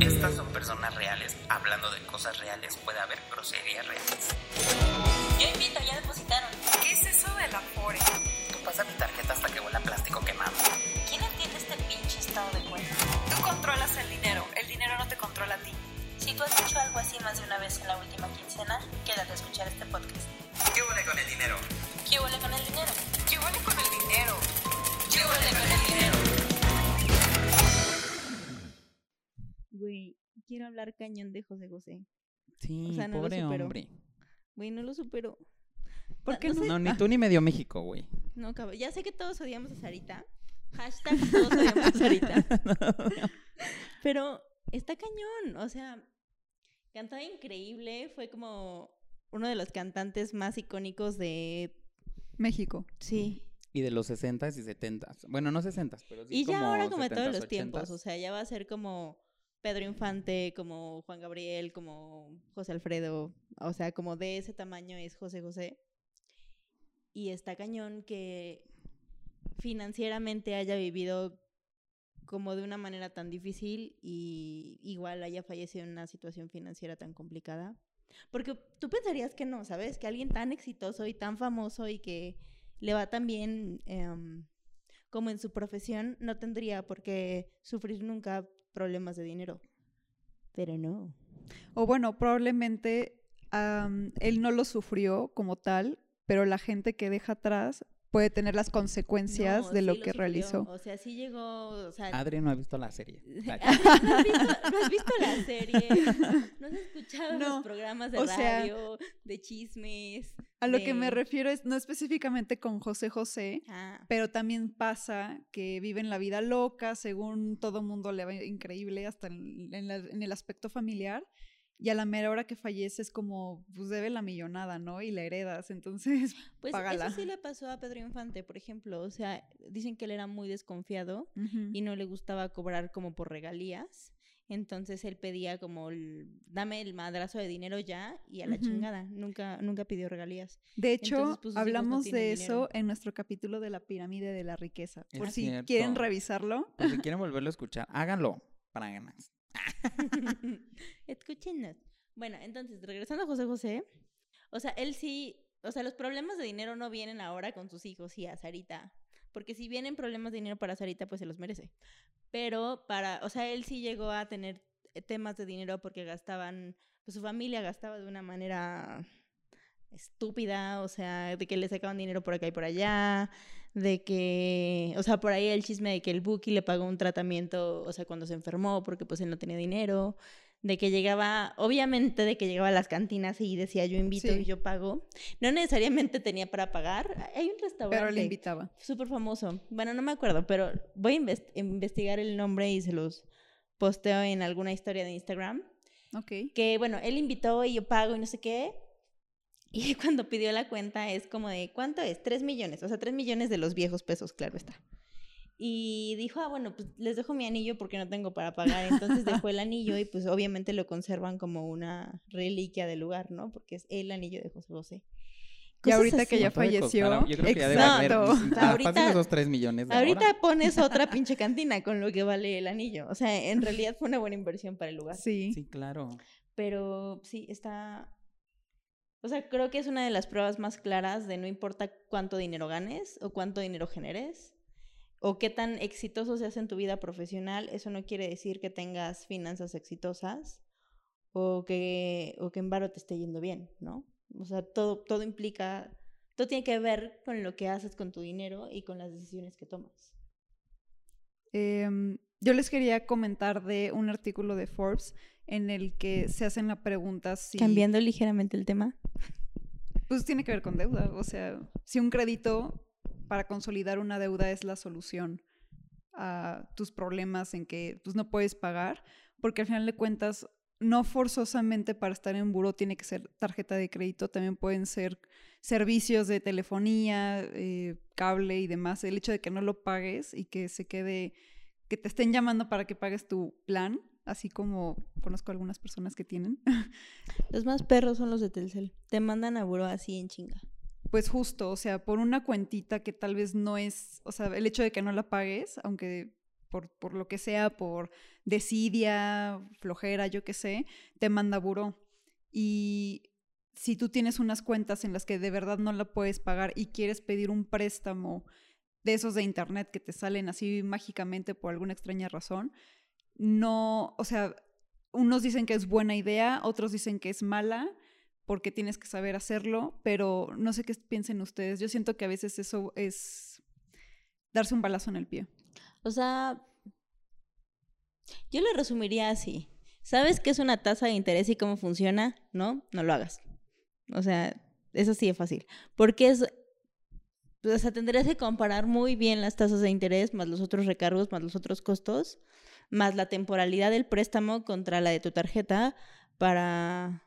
Estas son personas reales. Hablando de cosas reales, puede haber groserías reales. Yo invito, ya depositaron. ¿Qué es eso del Afore? Tú pasa mi tarjeta hasta que huela a plástico quemado. ¿Quién entiende este pinche estado de cuenta? Tú controlas el dinero, el dinero no te controla a ti. Si tú has dicho algo así más de una vez en la última quincena, quédate a escuchar este podcast. ¿Qué huele con el dinero? ¿Qué huele con el quiero hablar cañón de José José. Sí, O sea, no pobre hombre. Güey, no lo supero. ¿Por Ah, qué no no? sé- No, ni tú ni medio México, güey. No, cabrón. Ya sé que todos odiamos a Sarita. Hashtag todos odiamos a Sarita. Pero está cañón. O sea, cantaba increíble. Fue como uno de los cantantes más icónicos de. México. Sí. Y de los 60s y 70s. Bueno, no 60s, pero sí y ya como ahora como de todos 70s, los tiempos. 80s. O sea, ya va a ser como Pedro Infante, como Juan Gabriel, como José Alfredo. O sea, como de ese tamaño es José José. Y está cañón que financieramente haya vivido como de una manera tan difícil y igual haya fallecido en una situación financiera tan complicada. Porque tú pensarías que no, ¿sabes? Que alguien tan exitoso y tan famoso y que le va tan bien em, como en su profesión no tendría por qué sufrir nunca problemas de dinero. Pero no. O bueno, probablemente él no lo sufrió como tal, pero la gente que deja atrás puede tener las consecuencias No, de sí lo que sufrió. realizó. O sea, sí llegó, o sea, Adri no ha visto la serie. Adri, ¿no has, visto, no has visto la serie? ¿No has escuchado No, los programas de o sea, radio, de chismes? A lo que me refiero es no específicamente con José José, Ah, pero también pasa que viven la vida loca, según todo mundo le va increíble, hasta en, en la- en el aspecto familiar. Y a la mera hora que fallece es como, pues debe la millonada, ¿no? Y la heredas, entonces, pues págala. eso sí le pasó a Pedro Infante, por ejemplo. O sea, dicen que él era muy desconfiado ujú. y no le gustaba cobrar como por regalías. Entonces él pedía como, el- dame el madrazo de dinero ya y a la Ujú. chingada. Nunca, nunca pidió regalías. De hecho, Entonces, pues, no hablamos tienen de dinero. eso en nuestro capítulo de la pirámide de la riqueza. Por Es si cierto. quieren revisarlo. Pues si quieren volverlo a escuchar, háganlo para ganar. Escúchenos. Bueno, entonces, regresando a José José, o sea, él sí, o sea, los problemas de dinero no vienen ahora con sus hijos y a Sarita, porque si vienen problemas de dinero para Sarita, pues se los merece. Pero para, o sea, él sí llegó a tener temas de dinero porque gastaban, pues su familia gastaba de una manera estúpida, o sea, de que le sacaban dinero por acá y por allá, de que, o sea, por ahí el chisme de que el Buki le pagó un tratamiento, o sea, cuando se enfermó, porque pues él no tenía dinero, de que llegaba, obviamente de que llegaba a las cantinas y decía yo invito Sí. y yo pago, no necesariamente tenía para pagar, hay un restaurante Pero le invitaba. súper famoso, bueno, no me acuerdo, pero voy a inves- investigar el nombre y se los posteo en alguna historia de Instagram, Ok. que bueno, él invitó y yo pago y no sé qué. Y cuando pidió la cuenta es como de, ¿cuánto es? Tres millones, o sea, tres millones de los viejos pesos, claro está. Y dijo, ah, bueno, pues les dejo mi anillo porque no tengo para pagar. Entonces dejó el anillo y pues obviamente lo conservan como una reliquia del lugar, ¿no? Porque es el anillo de José José. Y ahorita que así. ya ¿Cuánto debe falleció. costar? Yo creo que ya debe Exacto. haber. Ah, ahorita- esos 3 millones de Ahorita ahora. pones otra pinche cantina con lo que vale el anillo. O sea, en realidad fue una buena inversión para el lugar. Sí. Sí, claro. Pero sí, está... O sea, creo que es una de las pruebas más claras de no importa cuánto dinero ganes o cuánto dinero generes o qué tan exitoso seas en tu vida profesional, eso no quiere decir que tengas finanzas exitosas o que, o que en varo te esté yendo bien, ¿no? O sea, todo, todo implica, todo tiene que ver con lo que haces con tu dinero y con las decisiones que tomas. Em, yo les quería comentar de un artículo de Forbes en el que se hacen la pregunta si... Cambiando ligeramente el tema. Pues tiene que ver con deuda. O sea, si un crédito para consolidar una deuda es la solución a tus problemas en que pues, no puedes pagar, porque al final de cuentas, no forzosamente para estar en buró tiene que ser tarjeta de crédito, también pueden ser servicios de telefonía, eh, cable y demás. El hecho de que no lo pagues y que se quede, que te estén llamando para que pagues tu plan, así como conozco algunas personas que tienen. Los más perros son los de Telcel. Te mandan a buró así en chinga. Pues justo, o sea, por una cuentita que tal vez no es, o sea, el hecho de que no la pagues, aunque por, por lo que sea, por desidia, flojera, yo qué sé, te manda buró. Y si tú tienes unas cuentas en las que de verdad no la puedes pagar y quieres pedir un préstamo de esos de internet que te salen así mágicamente por alguna extraña razón, no, o sea, unos dicen que es buena idea, otros dicen que es mala porque tienes que saber hacerlo, pero no sé qué piensen ustedes. Yo siento que a veces eso es darse un balazo en el pie. O sea, yo lo resumiría así. ¿Sabes qué es una tasa de interés y cómo funciona? No, no lo hagas. O sea, eso sí es fácil. Porque es. O sea, tendrías que comparar muy bien las tasas de interés, más los otros recargos, más los otros costos, más la temporalidad del préstamo contra la de tu tarjeta para.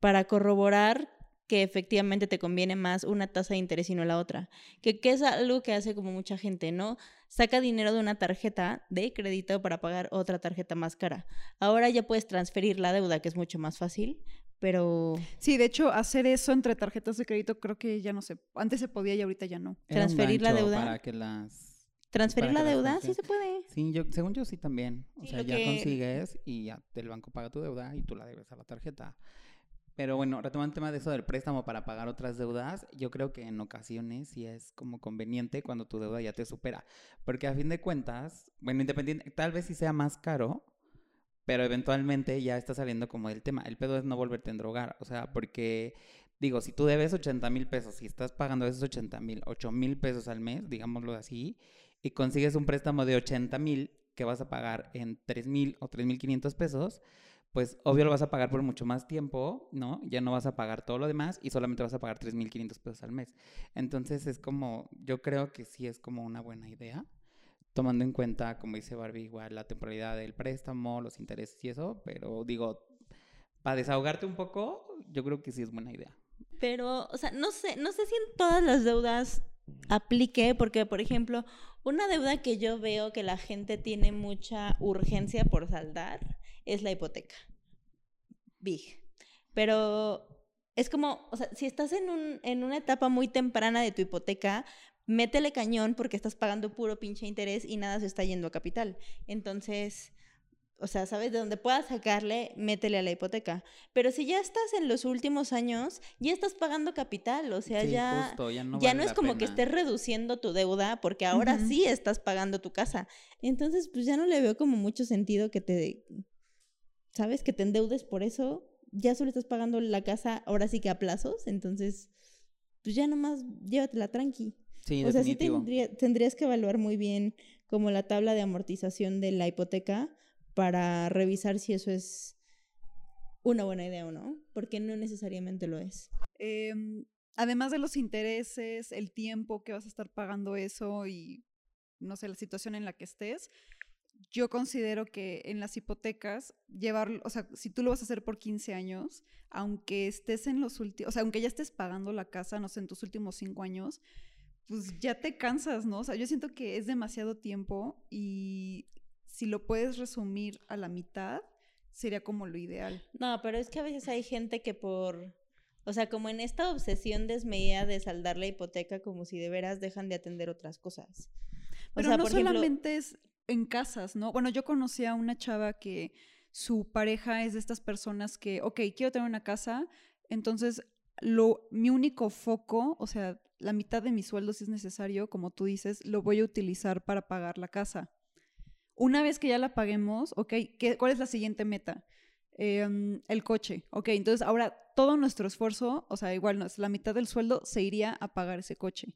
para corroborar que efectivamente te conviene más una tasa de interés y no la otra. Que, que es algo que hace como mucha gente, ¿no? Saca dinero de una tarjeta de crédito para pagar otra tarjeta más cara. Ahora ya puedes transferir la deuda, que es mucho más fácil, pero... Sí, de hecho, hacer eso entre tarjetas de crédito creo que ya no se... Antes se podía y ahorita ya no. Era un Transferir la deuda. Para que las... Transferir la deuda, sí se puede. Sí, yo, según yo sí también. O Sí, sea, ya que- consigues y ya el banco paga tu deuda y tú la debes a la tarjeta. Pero bueno, retomando el tema de eso del préstamo para pagar otras deudas, yo creo que en ocasiones sí es como conveniente cuando tu deuda ya te supera. Porque a fin de cuentas, bueno, independiente, tal vez sí sea más caro, pero eventualmente ya está saliendo como del tema. El pedo es no volverte a endrogar. O sea, porque, digo, si tú debes 80 mil pesos y estás pagando esos 80 mil, 8 mil pesos al mes, digámoslo así, y consigues un préstamo de 80 mil que vas a pagar en 3 mil o 3 mil 500 pesos, pues obvio lo vas a pagar por mucho más tiempo, ¿no? Ya no vas a pagar todo lo demás y solamente vas a pagar 3 mil 500 pesos al mes. Entonces es como, yo creo que sí es como una buena idea, tomando en cuenta, como dice Barbie, igual la temporalidad del préstamo, los intereses y eso, pero digo, para desahogarte un poco, yo creo que sí es buena idea. Pero, o sea, no sé, no sé si en todas las deudas aplique, porque, por ejemplo, una deuda que yo veo que la gente tiene mucha urgencia por saldar es la hipoteca. Big. Pero es como, o sea, si estás en, un, en una etapa muy temprana de tu hipoteca, métele cañón porque estás pagando puro pinche interés y nada se está yendo a capital. Entonces, o sea, ¿sabes? De donde puedas sacarle, métele a la hipoteca. Pero si ya estás en los últimos años, ya estás pagando capital, o sea, Sí, ya, justo, ya no ya vale no es como que estés reduciendo tu deuda, porque ahora sí estás pagando tu casa. Entonces, pues ya no le veo como mucho sentido que te, ¿sabes? Que te endeudes por eso. Ya solo estás pagando la casa, ahora sí que a plazos, entonces, pues ya nomás llévatela tranqui. Sí, O sea, sí tendría- tendrías que evaluar muy bien como la tabla de amortización de la hipoteca para revisar si eso es una buena idea o no, porque no necesariamente lo es. Em, además de los intereses, el tiempo que vas a estar pagando eso y, no sé, la situación en la que estés, yo considero que en las hipotecas, llevar, o sea, si tú lo vas a hacer por 15 años, aunque estés en los últimos, o sea, aunque ya estés pagando la casa, no sé, en tus últimos 5 años, pues ya te cansas, ¿no? O sea, yo siento que es demasiado tiempo y si lo puedes resumir a la mitad, sería como lo ideal. No, pero es que a veces hay gente que por, o sea, como en esta obsesión desmedida de saldar la hipoteca, como si de veras dejan de atender otras cosas. O Pero sea, no por ejemplo- solamente es en casas, ¿no? Bueno, yo conocí a una chava que su pareja es de estas personas que, ok, quiero tener una casa, entonces lo, mi único foco, o sea, la mitad de mi sueldo, si es necesario, como tú dices, lo voy a utilizar para pagar la casa. Una vez que ya la paguemos, ok, ¿qué, ¿cuál es la siguiente meta? Em, el coche, ok, entonces ahora todo nuestro esfuerzo, o sea, igual no, la mitad del sueldo se iría a pagar ese coche.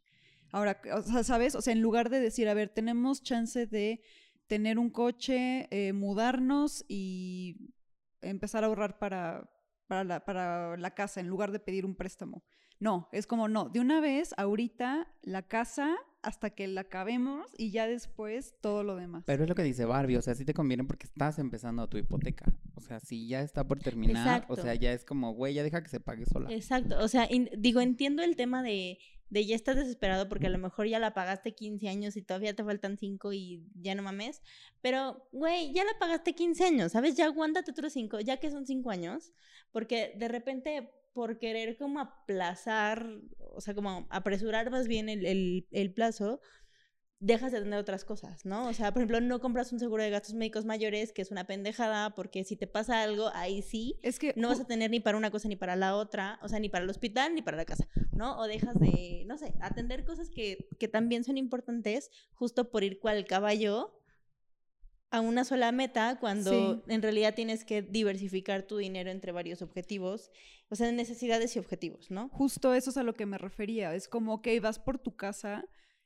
Ahora, o sea, ¿sabes? O sea, en lugar de decir, a ver, tenemos chance de tener un coche, eh, mudarnos y empezar a ahorrar para, para, la, para la casa en lugar de pedir un préstamo. No, es como, no, de una vez, ahorita, la casa hasta que la acabemos y ya después todo lo demás. Pero es lo que dice Barbie, o sea, sí te conviene porque estás empezando tu hipoteca. O sea, si ya está por terminar, o sea, ya es como, güey, ya deja que se pague sola. Exacto, o sea, in- digo, entiendo el tema de, de ya estás desesperado porque a lo mejor ya la pagaste 15 años y todavía te faltan 5 y ya no mames, pero, güey, ya la pagaste 15 años, ¿sabes? Ya aguántate otros 5, ya que son 5 años, porque de repente por querer como aplazar, o sea, como apresurar más bien el, el, el plazo, dejas de tener otras cosas, ¿no? O sea, por ejemplo, no compras un seguro de gastos médicos mayores, que es una pendejada, porque si te pasa algo, ahí sí, Es que no vas a tener ni para una cosa ni para la otra, o sea, ni para el hospital ni para la casa, ¿no? O dejas de, no sé, atender cosas que, que también son importantes justo por ir cual caballo a una sola meta cuando Sí. en realidad tienes que diversificar tu dinero entre varios objetivos, o sea, necesidades y objetivos, ¿no? justo eso es a lo que me refería. Es como, que vas por tu casa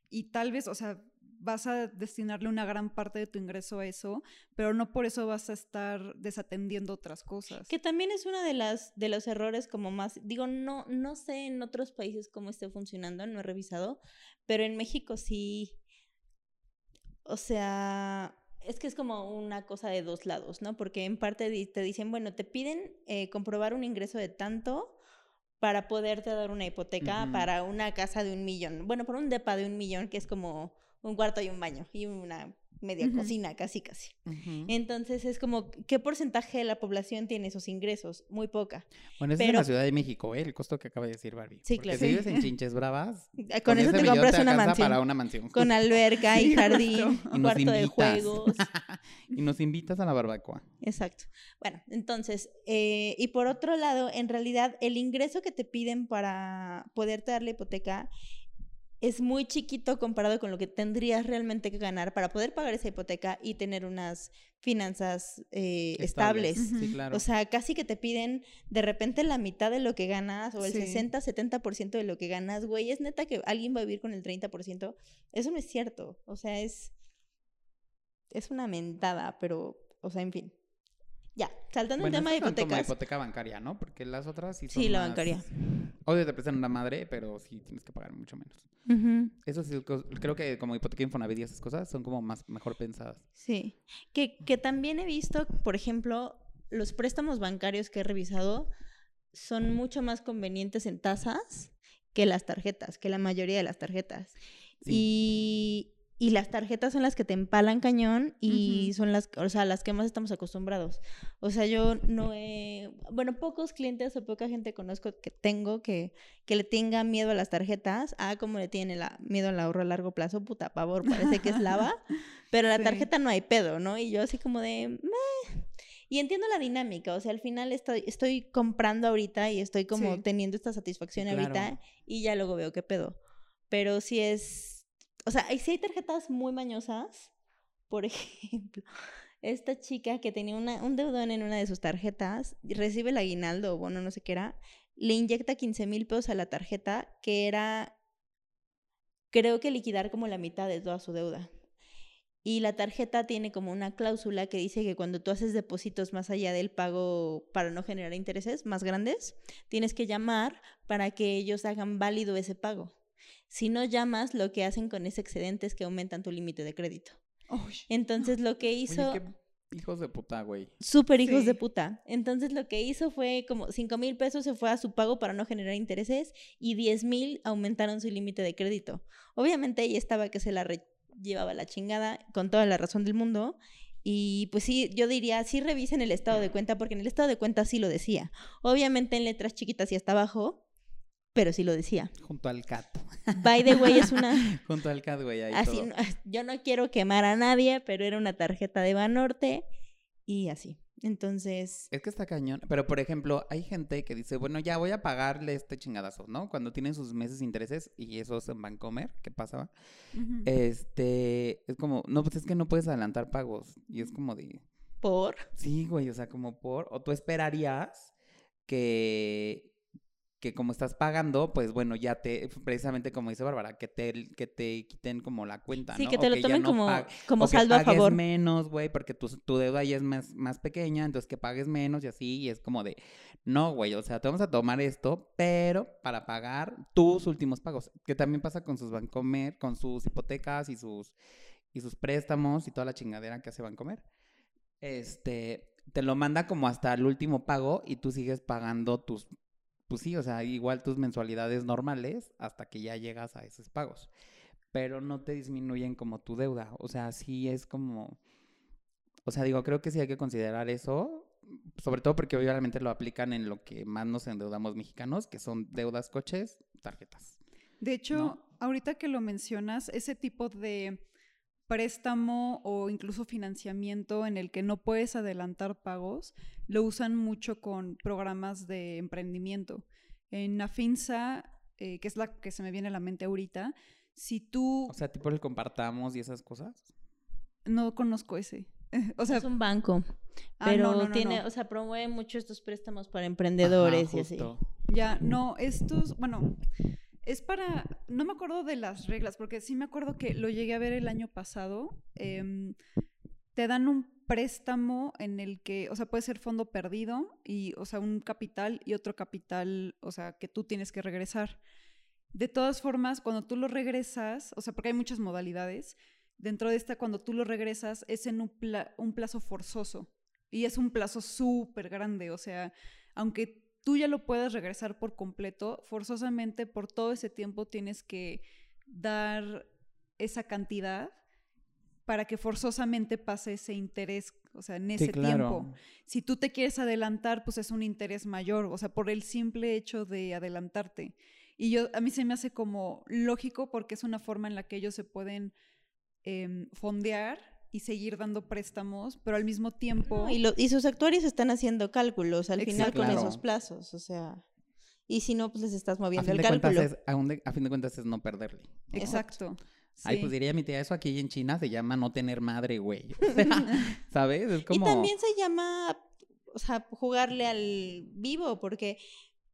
y tal vez, o sea, vas a destinarle una gran parte de tu ingreso a eso, pero no por eso vas a estar desatendiendo otras cosas. Que también es uno de las de los errores como más, digo, no no sé en otros países cómo esté funcionando, no he revisado, pero en México sí o sea, es que es como una cosa de dos lados, ¿no? Porque en parte te dicen, bueno, te piden eh, comprobar un ingreso de tanto para poderte dar una hipoteca para una casa de un millón. Bueno, por un depa de un millón, que es como un cuarto y un baño y una media cocina, casi, casi. Entonces es como, ¿qué porcentaje de la población tiene esos ingresos? Muy poca. Bueno, eso es en pero- la Ciudad de México, ¿eh? El costo que acaba de decir Barbie. Sí, Porque claro. si vives en Chinches Bravas, Con, eso te compras una mansión. para una mansión. Con alberca y jardín. Y cuarto de juegos. y nos invitas a la barbacoa. Exacto. Bueno, entonces, eh, y por otro lado, en realidad el ingreso que te piden para poderte dar la hipoteca es muy chiquito comparado con lo que tendrías realmente que ganar para poder pagar esa hipoteca y tener unas finanzas eh, estables. Sí, claro. O sea, casi que te piden de repente la mitad de lo que ganas o el Sí. 60, 70% de lo que ganas, güey. Es neta que alguien va a vivir con el 30%. Eso no es cierto. O sea, es. Es una mentada, pero. O sea, en fin. Ya, saltando bueno, el tema de hipotecas. hipoteca bancaria, ¿no? Porque las otras sí son Sí, la más- bancaria. Obvio te prestan una madre, pero sí tienes que pagar mucho menos. Ujú, Eso sí, creo que como hipoteca Infonavit y esas cosas son como más mejor pensadas. Sí. Que, que también he visto, por ejemplo, los préstamos bancarios que he revisado son mucho más convenientes en tasas que las tarjetas, que la mayoría de las tarjetas. Y, y las tarjetas son las que te empalan cañón y Ujú. son las, o sea, las que más estamos acostumbrados. O sea, yo no he, bueno, pocos clientes o poca gente conozco que tengo que, que le tenga miedo a las tarjetas. Ah, como le tiene la, miedo al ahorro a largo plazo, puta pavor, parece que es lava. Pero la Sí. tarjeta no hay pedo, ¿no? Y yo así como de, "Meh". Y entiendo la dinámica, o sea, al final estoy, estoy comprando ahorita y estoy como Sí. teniendo esta satisfacción claro. ahorita y ya luego veo qué pedo. Pero si es, o sea, sí hay tarjetas muy mañosas. Por ejemplo, esta chica que tenía un deudón en una de sus tarjetas, recibe el aguinaldo o bono, no sé qué era, le inyecta 15 mil pesos a la tarjeta, que era, creo que liquidar como la mitad de toda su deuda. Y la tarjeta tiene como una cláusula que dice que cuando tú haces depósitos más allá del pago para no generar intereses más grandes, tienes que llamar para que ellos hagan válido ese pago. Si no llamas, lo que hacen con ese excedente es que aumentan tu límite de crédito. Uy, Entonces lo que hizo... Oye, qué hijos de puta, güey. Súper hijos de puta. Entonces lo que hizo fue como 5 mil pesos se fue a su pago para no generar intereses y 10 mil aumentaron su límite de crédito. Obviamente ella estaba que se la llevaba la chingada con toda la razón del mundo. Y pues sí, yo diría, sí revisen el estado de cuenta porque en el estado de cuenta sí lo decía. Obviamente en letras chiquitas y hasta abajo, pero sí lo decía. Junto al cat. By the way, es una... Junto al cat, güey. Así, todo. no- yo no quiero quemar a nadie, pero era una tarjeta de Banorte y así. Entonces, Es que está cañón. Pero, por ejemplo, hay gente que dice, bueno, ya voy a pagarle este chingadazo, ¿no? Cuando tienen sus meses de intereses y esos en Bancomer, ¿qué pasaba? ujú. Este, es como, no, pues es que no puedes adelantar pagos. Y es como de, por... sí, güey, o sea, como por, o tú esperarías que, que como estás pagando, pues bueno, ya te, precisamente como dice Bárbara, que te, que te quiten como la cuenta, Sí, ¿no? que O te lo tomen no como, como o que saldo a favor. menos, güey, porque tu, tu deuda ya es más, más pequeña, entonces que pagues menos y así, y es como de, no, güey, o sea, te vamos a tomar esto, pero para pagar tus últimos pagos, que también pasa con sus Bancomer, con sus hipotecas y sus, y sus préstamos y toda la chingadera que hace Bancomer. Este, te lo manda como hasta el último pago y tú sigues pagando tus, pues sí, o sea, igual tus mensualidades normales hasta que ya llegas a esos pagos pero no te disminuyen como tu deuda. O sea, sí es como... O sea, digo, creo que sí hay que considerar eso, sobre todo porque obviamente lo aplican en lo que más nos endeudamos mexicanos, que son deudas, coches, tarjetas. De hecho, ¿no? ahorita que lo mencionas, ese tipo de préstamo o incluso financiamiento en el que no puedes adelantar pagos, lo usan mucho con programas de emprendimiento. En Afinsa, eh, que es la que se me viene a la mente ahorita, si tú O sea, tipo el compartamos y esas cosas. no conozco ese. O sea, es un banco, ah, pero no, no, no, tiene, no. o sea, promueve mucho estos préstamos para emprendedores Ajá, y así. Ya, no, estos, bueno, es para, no me acuerdo de las reglas, porque sí me acuerdo que lo llegué a ver el año pasado. em, te dan un préstamo en el que, o sea, puede ser fondo perdido y, o sea, un capital y otro capital, o sea, que tú tienes que regresar. De todas formas, cuando tú lo regresas, o sea, porque hay muchas modalidades, dentro de esta, cuando tú lo regresas, es en un, pla- un plazo forzoso. Y es un plazo súper grande, o sea, aunque tú ya lo puedas regresar por completo, forzosamente por todo ese tiempo tienes que dar esa cantidad para que forzosamente pase ese interés, o sea, en ese Sí, claro. tiempo. Si tú te quieres adelantar, pues es un interés mayor, o sea, por el simple hecho de adelantarte. Y yo, a mí se me hace como lógico porque es una forma en la que ellos se pueden em, fondear y seguir dando préstamos, pero al mismo tiempo... No, y, lo- y sus actuarios están haciendo cálculos al final con Claro. esos plazos, o sea, y si no, pues les estás A moviendo el cálculo. es, a, un de- a fin de cuentas es no perderle. Exacto. Ay, sí. pues diría mi tía, eso aquí en China se llama no tener madre, güey. O sea, ¿Sabes? Es como... Y también se llama, o sea, jugarle al vivo, porque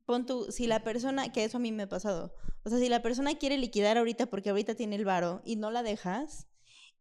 pon tú, si la persona, que eso a mí me ha pasado, o sea, si la persona quiere liquidar ahorita porque ahorita tiene el varo y no la dejas,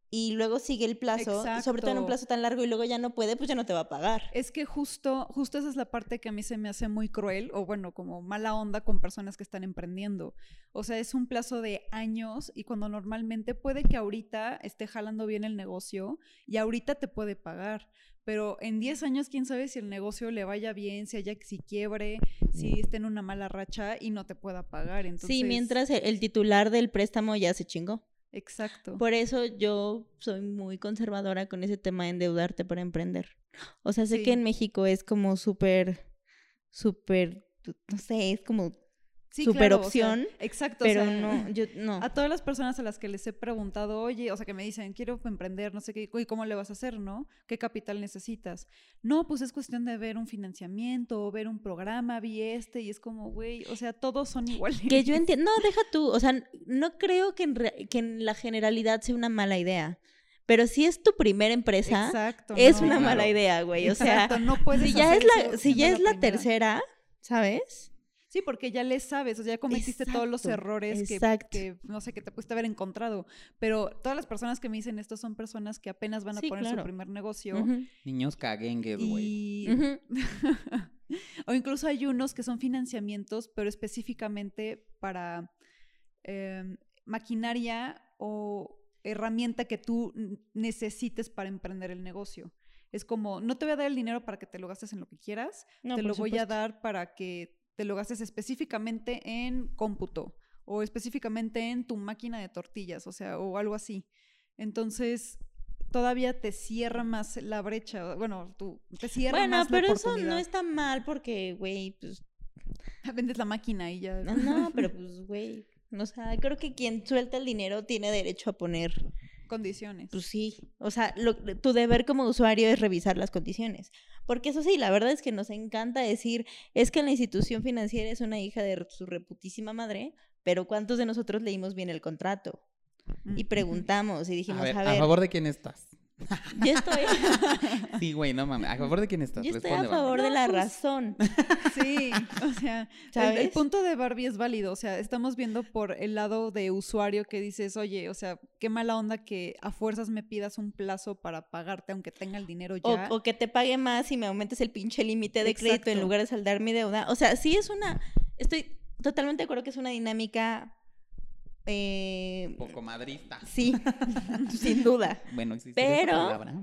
y luego sigue el plazo, sobre todo en un plazo tan largo y luego ya no puede, pues ya no te va a pagar. Es que justo, justo esa es la parte que a mí se me hace muy cruel, o bueno, como mala onda con personas que están emprendiendo. O sea, es un plazo de años y cuando normalmente puede que ahorita esté jalando bien el negocio y ahorita te puede pagar. Pero en 10 años, quién sabe si el negocio le vaya bien, si haya si quiebre, si esté en una mala racha y no te pueda pagar. Entonces, sí, mientras el, el titular del préstamo ya se chingó. Exacto. Por eso yo soy muy conservadora con ese tema de endeudarte para emprender. O sea, sé Sí. que en México es como súper, súper, no sé, es como Sí, super claro, o sea, opción, exacto. o pero sea, no, yo no. A todas las personas a las que les he preguntado, oye, o sea, que me dicen, quiero emprender, no sé qué, ¿y cómo le vas a hacer, no? ¿Qué capital necesitas? No, pues es cuestión de ver un financiamiento o ver un programa, vi este, y es como, güey, o sea, todos son iguales. Que yo entiendo, no, deja tú, o sea, no creo que en, re- que en la generalidad sea una mala idea, pero si es tu primera empresa, Exacto. es no. una Claro. mala idea, güey, o sea, Exacto, no puedes si ya es la, si ya es la primera. tercera, ¿sabes? Sí, porque ya le sabes, o sea, ya cometiste todos los errores que, no sé, que te pudiste haber encontrado. Pero todas las personas que me dicen esto son personas que apenas van a Sí, poner claro. su primer negocio. Niños caguengues, güey. Y, o incluso hay unos que son financiamientos, pero específicamente para em, maquinaria o herramienta que tú necesites para emprender el negocio. Es como, no te voy a dar el dinero para que te lo gastes en lo que quieras, No, te lo voy a dar para que te lo gastes específicamente en cómputo o específicamente en tu máquina de tortillas, o sea, o algo así. Entonces, todavía te cierra más la brecha, bueno, tú te cierra Bueno, más la pero eso no está mal porque, güey, pues, Vendes la máquina y ya. no, pero pues, güey, o sea, creo que quien suelta el dinero tiene derecho a poner, Condiciones. pues sí, o sea, lo- tu deber como usuario es revisar las condiciones. Porque eso sí, la verdad es que nos encanta decir, es que la institución financiera es una hija de su reputísima madre, pero ¿cuántos de nosotros leímos bien el contrato? Y preguntamos y dijimos, a ver, a ¿a ver, favor de quién estás? yo estoy, Sí, güey, no mames. ¿A favor de quién estás? yo estoy a Responde, favor de la pues, razón. Sí, o sea, el- el, punto de Barbie es válido, o sea, estamos viendo por el lado de usuario que dices, oye, o sea, qué mala onda que a fuerzas me pidas un plazo para pagarte aunque tenga el dinero ya. o que te pague más y me aumentes el pinche límite de crédito en lugar de saldar mi deuda. O sea, sí es una. Estoy totalmente de acuerdo que es una dinámica. Eh, Poco madrista. sí, sin duda. Bueno, existe Pero- esa palabra.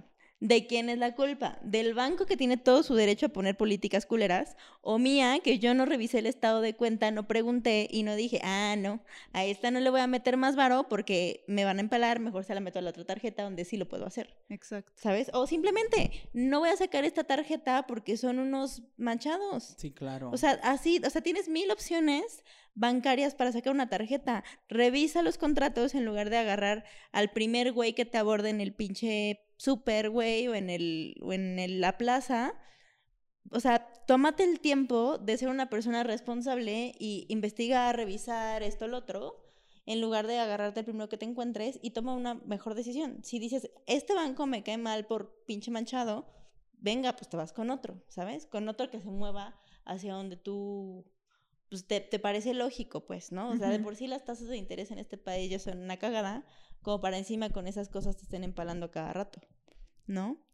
¿De quién es la culpa? ¿Del banco que tiene todo su derecho a poner políticas culeras? ¿O mía que yo no revisé el estado de cuenta, no pregunté y no dije, ah, no, a esta no le voy a meter más varo porque me van a empalar, mejor se la meto a la otra tarjeta donde sí lo puedo hacer? Exacto. ¿Sabes? O simplemente, no voy a sacar esta tarjeta porque son unos manchados. Sí, claro. O sea, así, o sea, tienes mil opciones bancarias para sacar una tarjeta. Revisa los contratos en lugar de agarrar al primer güey que te aborde en el pinche super güey o en el o en el- la plaza. O sea, tómate el tiempo de ser una persona responsable y investigar, revisar esto, lo otro, en lugar de agarrarte el primero que te encuentres y toma una mejor decisión. Si dices, este banco me cae mal por pinche manchado, venga, pues te vas con otro, ¿sabes? Con otro que se mueva hacia donde tú pues te, te parece lógico, pues, ¿no? O sea, de por sí las tasas de interés en este país ya son una cagada, como para encima con esas cosas te estén empalando cada rato, ¿no?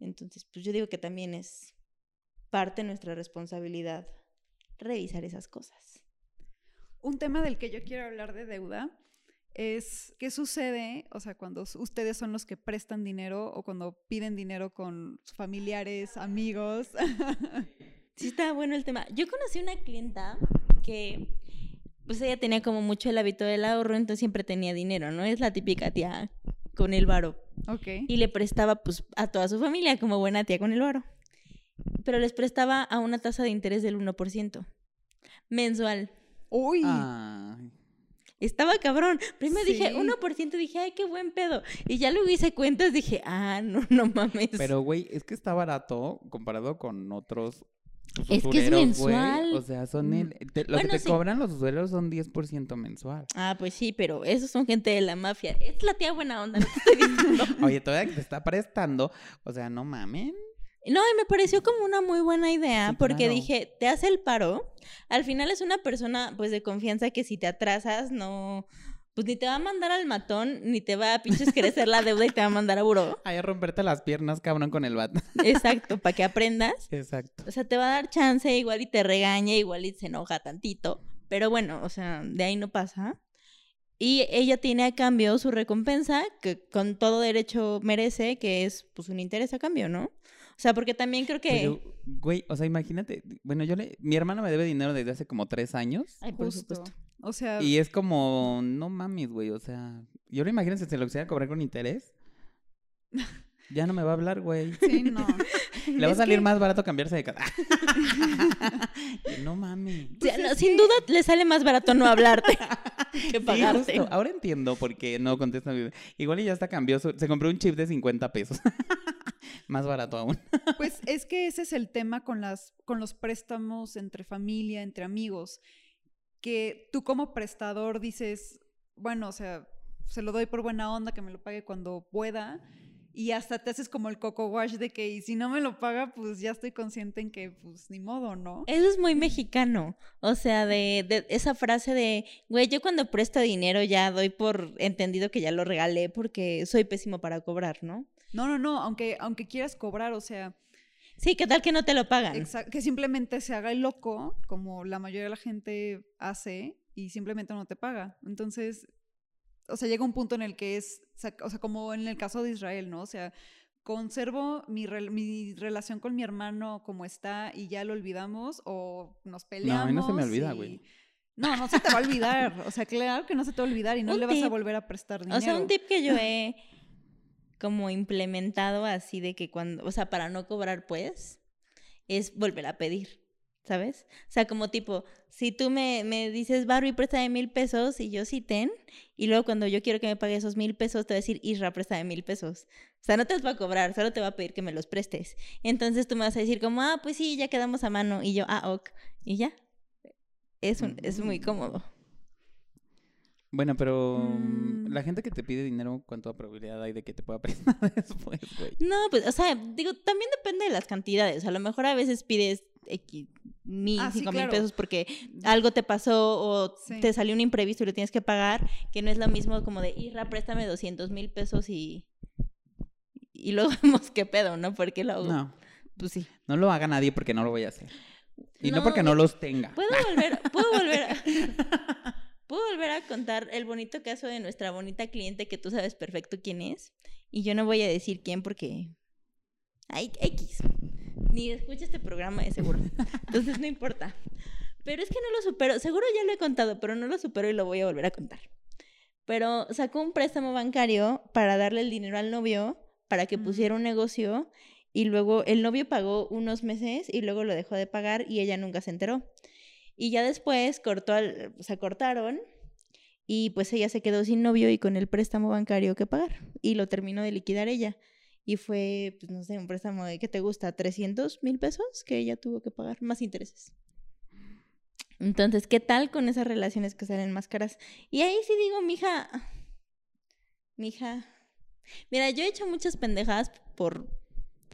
Entonces, pues yo digo que también es parte de nuestra responsabilidad revisar esas cosas. Un tema del que yo quiero hablar de deuda es qué sucede, o sea, cuando ustedes son los que prestan dinero o cuando piden dinero con familiares, amigos. Sí, estaba bueno el tema. Yo conocí una clienta que, pues ella tenía como mucho el hábito del ahorro, entonces siempre tenía dinero, ¿no? Es la típica tía con el varo. ok. Y le prestaba, pues, a toda su familia como buena tía con el varo. Pero les prestaba a una tasa de interés del 1%. Mensual. Uy. Estaba cabrón. Primero dije Sí. 1%, dije, ay, qué buen pedo. Y ya luego hice cuentas, dije, ah, no, no mames. Pero, güey, es que está barato comparado con otros Es que es mensual. O sea, son Mm. el... te- lo Bueno, que te sí. cobran los usureros son 10% mensual. Ah, pues sí, pero esos son gente de la mafia. Es la tía buena onda, no te estoy diciendo. Oye, todavía que te está prestando, o sea, no mamen. No, y me pareció como una muy buena idea, Sí, porque claro. dije, te hace el paro. Al final es una persona, pues, de confianza que si te atrasas, no, pues ni te va a mandar al matón, ni te va a pinches crecer la deuda y te va a mandar a buró. Ay, a romperte las piernas, cabrón, con el bat. Exacto, para que aprendas. Exacto. O sea, te va a dar chance, igual y te regaña, igual y se enoja tantito. Pero bueno, o sea, de ahí no pasa. Y ella tiene a cambio su recompensa, que con todo derecho merece, que es pues un interés a cambio, ¿no? O sea, porque también creo que... Pero, güey, o sea, imagínate, bueno, yo le, mi hermano me debe dinero desde hace como tres años. Ay, por justo. supuesto. O sea, Y es como, no mames, güey, o sea, yo lo imagino si se lo quisiera cobrar con interés. Ya no me va a hablar, güey. sí, no. Le va a salir que- más barato cambiarse de casa. no mames. O sea, no, sin duda le sale más barato no hablarte que Sí, pagarte. justo. Ahora entiendo por qué no contesta. mi- Igual y ya está cambió. su- Se compró un chip de 50 pesos. Más barato aún. Pues es que ese es el tema con las con los préstamos entre familia, entre amigos, que tú como prestador dices, bueno, o sea, se lo doy por buena onda, que me lo pague cuando pueda, y hasta te haces como el coco wash de que y si no me lo paga, pues ya estoy consciente en que pues ni modo, ¿no? Eso es muy mexicano. O sea, de, de esa frase de, güey, yo cuando presto dinero ya doy por entendido que ya lo regalé porque soy pésimo para cobrar, ¿no? No, no, no, aunque aunque quieras cobrar, o sea, Sí, ¿qué tal que no te lo pagan? Exacto, que simplemente se haga el loco, como la mayoría de la gente hace, y simplemente no te paga. Entonces, o sea, llega un punto en el que es, o sea, como en el caso de Israel, ¿no? O sea, conservo mi, mi relación con mi hermano como está y ya lo olvidamos, o nos No, peleamos. a mí no se me olvida, y- güey. No, no se te va a olvidar. O sea, claro que no se te va a olvidar y no Un le vas a volver a prestar dinero. O sea, un tip que yo he como implementado así de que cuando, o sea, para no cobrar pues, es volver a pedir, ¿sabes? O sea, como tipo, si tú me, me dices, Barbie, préstame mil pesos y yo sí ten, y luego cuando yo quiero que me pague esos mil pesos, te voy a decir, Isra, préstame mil pesos. O sea, no te los va a cobrar, solo te va a pedir que me los prestes. Entonces tú me vas a decir como, ah, pues sí, ya quedamos a mano. Y yo, ah, ok. Y ya. Es, un, es muy Mm. cómodo. Bueno, pero Mm. la gente que te pide dinero, ¿cuánta probabilidad hay de que te pueda prestar después, güey? No, pues, o sea, digo, también depende de las cantidades. A lo mejor a veces pides X, mil, Ah, sí, cinco claro. mil pesos porque algo te pasó o Sí. te salió un imprevisto y lo tienes que pagar, que no es lo mismo como de, Irra, préstame 200 mil pesos y... Y luego vemos qué pedo, ¿no? Porque lo hago. No, Pues sí. no lo haga nadie porque no lo voy a hacer. Y no, No, porque no los tenga. ¿Puedo volver, puedo volver a... Puedo volver a contar el bonito caso de nuestra bonita cliente que tú sabes perfecto quién es. Y yo no voy a decir quién porque Ay, X. Ni escucha este programa de seguro. Entonces no importa. Pero es que no lo supero. Seguro ya lo he contado, pero no lo supero y lo voy a volver a contar. Pero sacó un préstamo bancario para darle el dinero al novio para que pusiera un negocio y luego el novio pagó unos meses y luego lo dejó de pagar y ella nunca se enteró. Y ya después cortó al- se cortaron y pues ella se quedó sin novio y con el préstamo bancario que pagar y lo terminó de liquidar ella. Y fue, pues no sé, un préstamo de, ¿qué te gusta? 300 mil pesos que ella tuvo que pagar, más intereses. Entonces, ¿qué tal con esas relaciones que salen más caras? Y ahí sí digo, mija, mija, mira, yo he hecho muchas pendejadas por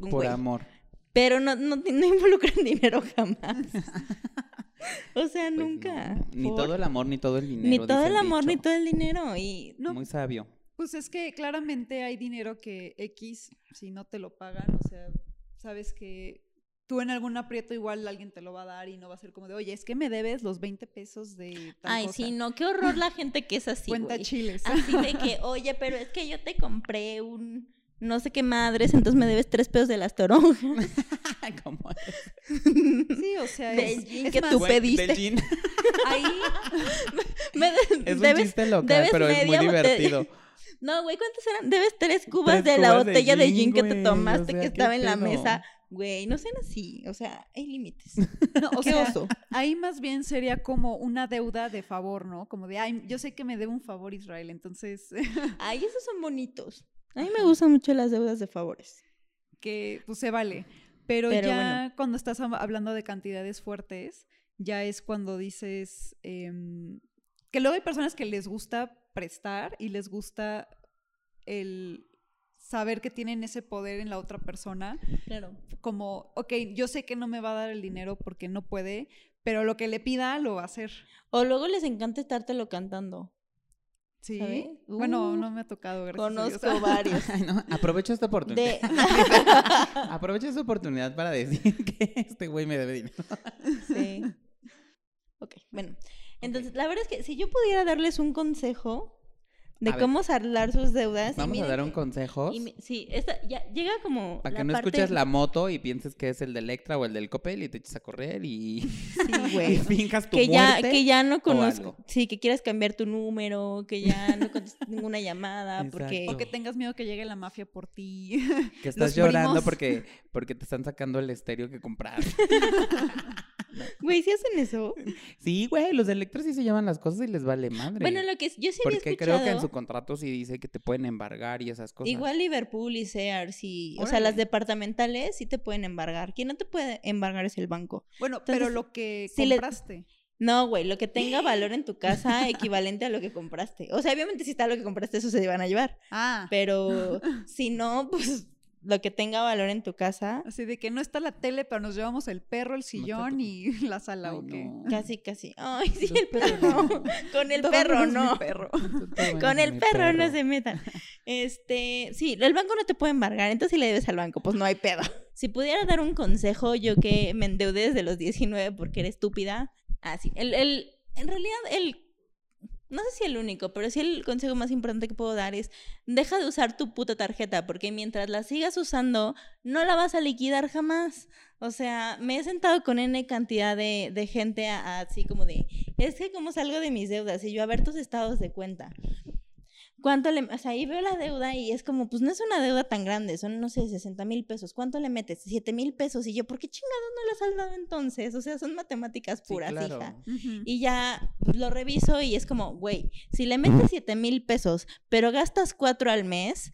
un Por güey, amor. pero no, no, no involucran dinero jamás. o sea, Pues nunca. no, Ni por- todo el amor, ni todo el dinero. Ni todo el amor, ni todo el dinero. Y No, Muy sabio. Pues es que claramente hay dinero que X, si no te lo pagan, o sea, sabes que tú en algún aprieto igual alguien te lo va a dar y no va a ser como de, oye, es que me debes los 20 pesos de tal Ay, cosa". sí, no, qué horror la gente que es así. Cuenta chiles. Así de que, oye, pero es que yo te compré un no sé qué madres, entonces me debes tres pesos de las toronjas. ¿Cómo Sí, o sea, Del es, gin es que más, tú Bueno, pediste. del ahí Me de- Es un debes- chiste local, debes pero es muy divertido. No, güey, ¿cuántas eran? Debes tres cubas Tres de la cubas botella de gin, gin que te tomaste o sea, que ¿qué estaba en la pedo? mesa. Güey, no sean así. O sea, hay límites. no, o Qué sea, oso. ahí más bien sería como una deuda de favor, ¿no? Como de, ay, yo sé que me debe un favor Israel, entonces Ay, esos son bonitos. A mí me gustan mucho las deudas de favores. que pues se vale. Pero, Pero ya bueno. cuando estás hab- hablando de cantidades fuertes, ya es cuando dices em, que luego hay personas que les gusta prestar y les gusta el saber que tienen ese poder en la otra persona, Claro. como, ok, yo sé que no me va a dar el dinero porque no puede, pero lo que le pida lo va a hacer. O luego les encanta estártelo cantando. Sí. ¿Sabes? Bueno, Uh, no me ha tocado, gracias. a Dios. Conozco varios. Ay, no, aprovecho esta oportunidad. De... Aprovecho esta oportunidad para decir que este güey me debe dinero. Sí. Ok, bueno. Entonces, la verdad es que si yo pudiera darles un consejo de A ver. cómo saldar sus deudas. y Vamos a dar un consejo sí, esta, ya llega como. para que no parte- escuches la moto y pienses que es el de Electra o el del Copel y te eches a correr y, Sí, y güey. finjas tu que ya, muerte. que ya no conozco. Sí, que quieras cambiar tu número, que ya no contestes ninguna llamada, porque. O que tengas miedo que llegue la mafia por ti. Que estás los llorando primos. porque, porque te están sacando el estéreo que compraste. Güey, ¿sí hacen eso? Sí, güey, los de Electra sí se llaman las cosas y les vale madre. Bueno, lo que yo sí había porque escuchado. creo que en su contrato sí dice que te pueden embargar y esas cosas. Igual Liverpool y Sears y... O sea, las departamentales sí te pueden embargar. Quien no te puede embargar es el banco. Bueno, pero lo que si le- compraste. No, güey, lo que tenga valor en tu casa equivalente a lo que compraste. O sea, obviamente si está lo que compraste, eso se van a llevar. Ah, Pero si no, pues lo que tenga valor en tu casa, así de que no está la tele, pero nos llevamos el perro, el sillón y la sala, Ay, ¿o qué? no. casi, casi. Ay, sí, Los el perro. Con el Todo perro, no. perro. Con el perro, no se metan. Este, sí, el banco no te puede embargar, entonces si le debes al banco, pues no hay pedo. Si pudiera dar un consejo, yo que me endeudé desde los 19 porque era estúpida. Ah, sí, el, el, en realidad el, no sé si el único, pero sí el consejo más importante que puedo dar es, deja de usar tu puta tarjeta, porque mientras la sigas usando, no la vas a liquidar jamás. O sea, me he sentado con N cantidad de, de gente así como de, es que como salgo de mis deudas y yo a ver tus estados de cuenta. ¿Cuánto le, o sea, ahí veo la deuda y es como, pues no es una deuda tan grande, son, no sé, 60 mil pesos. ¿Cuánto le metes? 7 mil pesos. Y yo, ¿por qué chingados no le has saldado entonces? O sea, son matemáticas Sí, puras, claro. hija. Y ya pues, lo reviso y es como, güey, si le metes 7 mil pesos, pero gastas 4 al mes,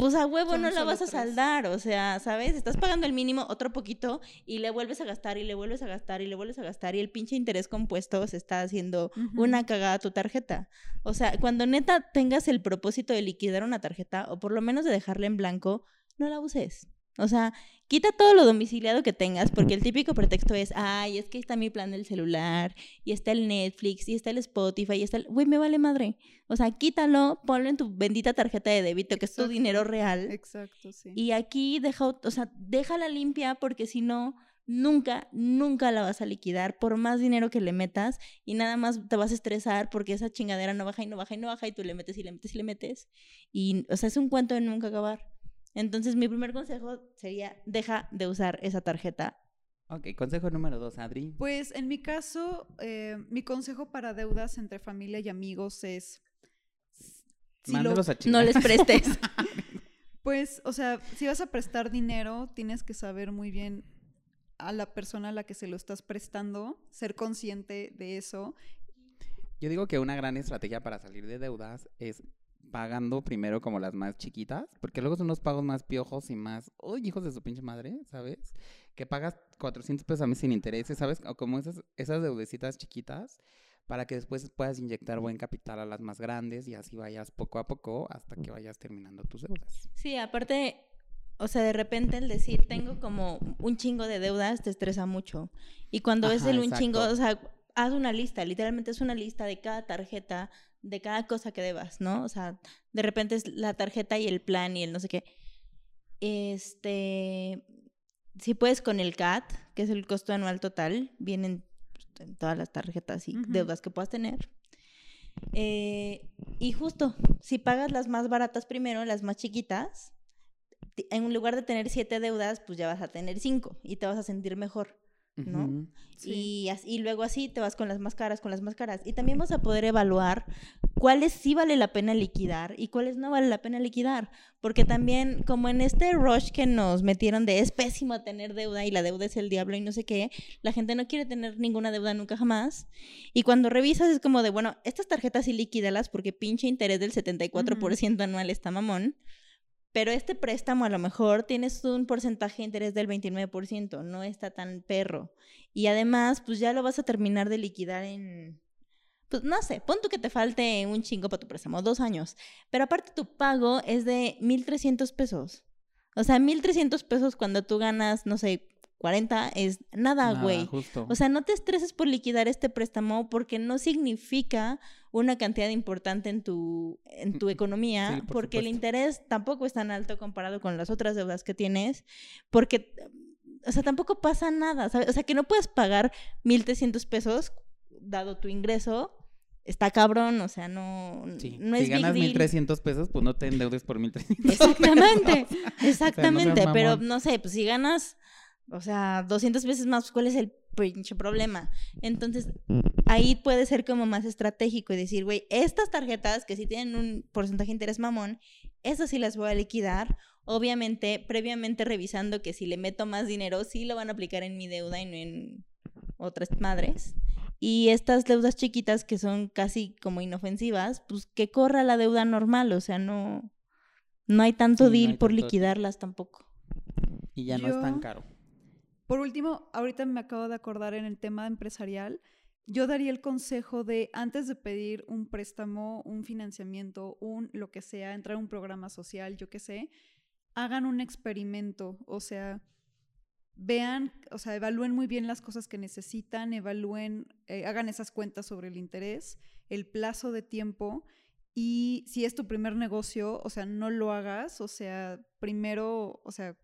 pues a huevo Son no la vas a saldar. O sea, ¿sabes? Estás pagando el mínimo otro poquito y le vuelves a gastar y le vuelves a gastar y le vuelves a gastar y el pinche interés compuesto se está haciendo una cagada a tu tarjeta. O sea, cuando neta tengas el propósito de liquidar una tarjeta o por lo menos de dejarla en blanco, no la uses. O sea, quita todo lo domiciliado que tengas, porque el típico pretexto es, ay, es que está mi plan del celular, y está el Netflix, y está el Spotify, y está el... Güey, me vale madre. O sea, quítalo, ponlo en tu bendita tarjeta de débito, que es tu dinero real. Exacto, sí. Y aquí deja, o sea, déjala limpia porque si no, nunca, nunca la vas a liquidar por más dinero que le metas y nada más te vas a estresar porque esa chingadera no baja y no baja y no baja y tú le metes y le metes y le metes. Y, o sea, es un cuento de nunca acabar. Entonces, mi primer consejo sería, deja de usar esa tarjeta. Ok, consejo número dos, Adri. Pues en mi caso, eh, mi consejo para deudas entre familia y amigos es... si lo- Mándalos a No les prestes. Pues, o sea, si vas a prestar dinero, tienes que saber muy bien a la persona a la que se lo estás prestando, ser consciente de eso. Yo digo que una gran estrategia para salir de deudas es pagando primero como las más chiquitas, porque luego son los pagos más piojos y más, uy, hijos de su pinche madre, ¿sabes? Que pagas 400 pesos a mes sin intereses, ¿sabes? O como esas, esas deudecitas chiquitas, para que después puedas inyectar buen capital a las más grandes y así vayas poco a poco hasta que vayas terminando tus deudas. Sí, aparte, o sea, de repente el decir tengo como un chingo de deudas te estresa mucho. Y cuando ves Ajá, el un chingo, exacto. o sea, haz una lista, literalmente es una lista de cada tarjeta, de cada cosa que debas, ¿no? O sea, de repente es la tarjeta y el plan y el no sé qué. Este, si puedes con el CAT, que es el costo anual total, vienen en todas las tarjetas y deudas que puedas tener. Eh, y justo, si pagas las más baratas primero, las más chiquitas, en lugar de tener siete deudas, pues ya vas a tener cinco y te vas a sentir mejor, ¿no? Sí. Y, y luego así te vas con las más caras, con las más caras. Y también vas a poder evaluar cuáles sí vale la pena liquidar y cuáles no vale la pena liquidar. Porque también, como en este rush que nos metieron de es pésimo tener deuda y la deuda es el diablo y no sé qué, la gente no quiere tener ninguna deuda nunca jamás. Y cuando revisas es como de, bueno, estas tarjetas sí liquídalas porque pinche interés del 74% anual está mamón. Pero este préstamo a lo mejor tienes un porcentaje de interés del 29%, no está tan perro. Y además, pues ya lo vas a terminar de liquidar en, pues no sé, pon que te falte un chingo para tu préstamo, dos años. Pero aparte tu pago es de 1.300 pesos. O sea, 1.300 pesos cuando tú ganas, no sé, 40 es nada, güey. O sea, no te estreses por liquidar este préstamo porque no significa una cantidad importante en tu, en tu economía, Sí, por porque el supuesto. interés tampoco es tan alto comparado con las otras deudas que tienes, porque, o sea, tampoco pasa nada, ¿sabes? O sea, que no puedes pagar 1.300 pesos dado tu ingreso, está cabrón, o sea, no, Sí. no si es big ganas deal. 1300 pesos, pues no te endeudes por 1300. Exactamente, seas exactamente, pero mamón. no sé, pues si ganas, o sea, 200 veces más, pues, ¿cuál es el pinche problema? Entonces, ahí puede ser como más estratégico y decir, güey, estas tarjetas que sí tienen un porcentaje de interés mamón, esas sí las voy a liquidar, obviamente, previamente revisando que si le meto más dinero, sí lo van a aplicar en mi deuda y no en otras madres. Y estas deudas chiquitas que son casi como inofensivas, pues que corra la deuda normal, o sea, no, no hay tanto Sí, no deal hay por tanto- liquidarlas tampoco. y ya no es tan caro. Por último, ahorita me acabo de acordar en el tema empresarial, yo daría el consejo de antes de pedir un préstamo, un financiamiento, un lo que sea, entrar a un programa social, yo qué sé, hagan un experimento, o sea, vean, o sea, evalúen muy bien las cosas que necesitan, evalúen, eh, hagan esas cuentas sobre el interés, el plazo de tiempo y si es tu primer negocio, o sea, no lo hagas, o sea, primero, o sea,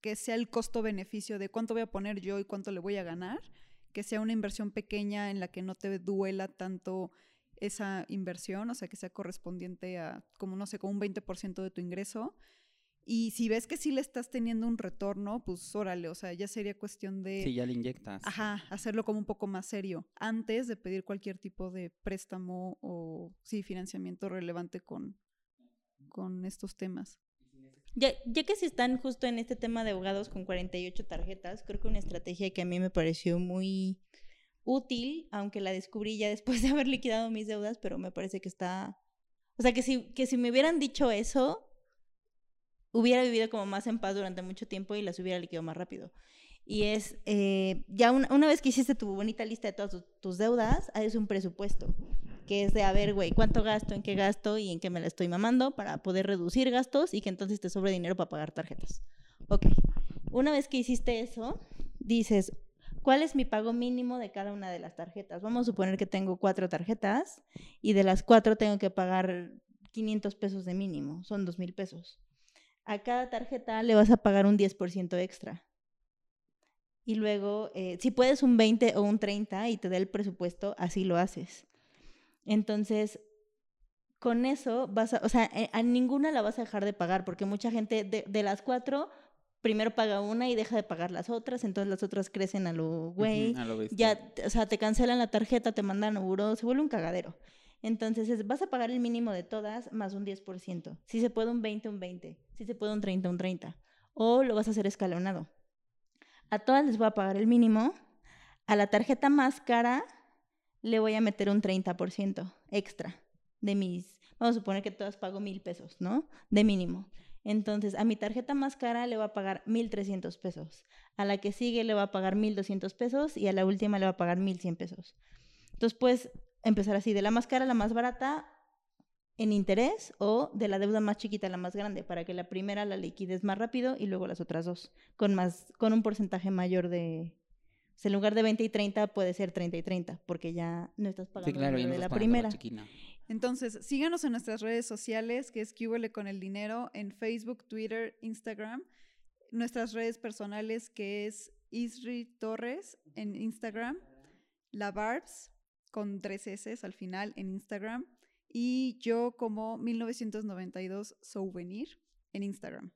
que sea el costo-beneficio de cuánto voy a poner yo y cuánto le voy a ganar, que sea una inversión pequeña en la que no te duela tanto esa inversión, o sea, que sea correspondiente a, como no sé, como un 20% de tu ingreso. Y si ves que sí le estás teniendo un retorno, pues órale, o sea, ya sería cuestión de, Sí, ya le inyectas. ajá, hacerlo como un poco más serio, antes de pedir cualquier tipo de préstamo o, sí, financiamiento relevante con, con estos temas. Ya, ya que si están justo en este tema de abogados con 48 tarjetas, creo que una estrategia que a mí me pareció muy útil, aunque la descubrí ya después de haber liquidado mis deudas, pero me parece que está... O sea, que si, que si me hubieran dicho eso, hubiera vivido como más en paz durante mucho tiempo y las hubiera liquidado más rápido. Y es, eh, ya una, una vez que hiciste tu bonita lista de todas tus, deudas, haces un presupuesto, que es de, a ver, güey, ¿cuánto gasto, en qué gasto y en qué me la estoy mamando para poder reducir gastos y que entonces te sobre dinero para pagar tarjetas? Ok, una vez que hiciste eso, dices, ¿cuál es mi pago mínimo de cada una de las tarjetas? Vamos a suponer que tengo cuatro tarjetas y de las cuatro tengo que pagar 500 pesos de mínimo, son 2 mil pesos. A cada tarjeta le vas a pagar un 10% extra. Y luego, eh, si puedes un 20 o un 30 y te da el presupuesto, así lo haces. Entonces, con eso vas a, o sea, eh, a ninguna la vas a dejar de pagar, porque mucha gente de, de las cuatro, primero paga una y deja de pagar las otras, entonces las otras crecen a lo güey, lo bestia. ya, o sea, te cancelan la tarjeta, te mandan a buró, se vuelve un cagadero. Entonces, es- vas a pagar el mínimo de todas más un 10%. Si se puede un 20, un 20. Si se puede un 30, un 30. O lo vas a hacer escalonado. A todas les voy a pagar el mínimo. A la tarjeta más cara le voy a meter un 30% extra de mis... Vamos a suponer que todas pago mil pesos, ¿no? De mínimo. Entonces, a mi tarjeta más cara le voy a pagar 1.300 pesos. A la que sigue le voy a pagar 1.200 pesos y a la última le voy a pagar 1.100 pesos. Entonces, puedes empezar así, de la más cara a la más barata en interés o de la deuda más chiquita a la más grande, para que la primera la liquides más rápido y luego las otras dos, con, más, con un porcentaje mayor de... O sea, en lugar de 20 y 30 puede ser 30 y 30, porque ya no estás pagando Sí, claro, lo ya no de la primera. Entonces, síganos en nuestras redes sociales, que es huele con el dinero, en Facebook, Twitter, Instagram. Nuestras redes personales, que es Isri Torres en Instagram. La Barbs, con tres S al final en Instagram. Y yo como 1992 Souvenir en Instagram.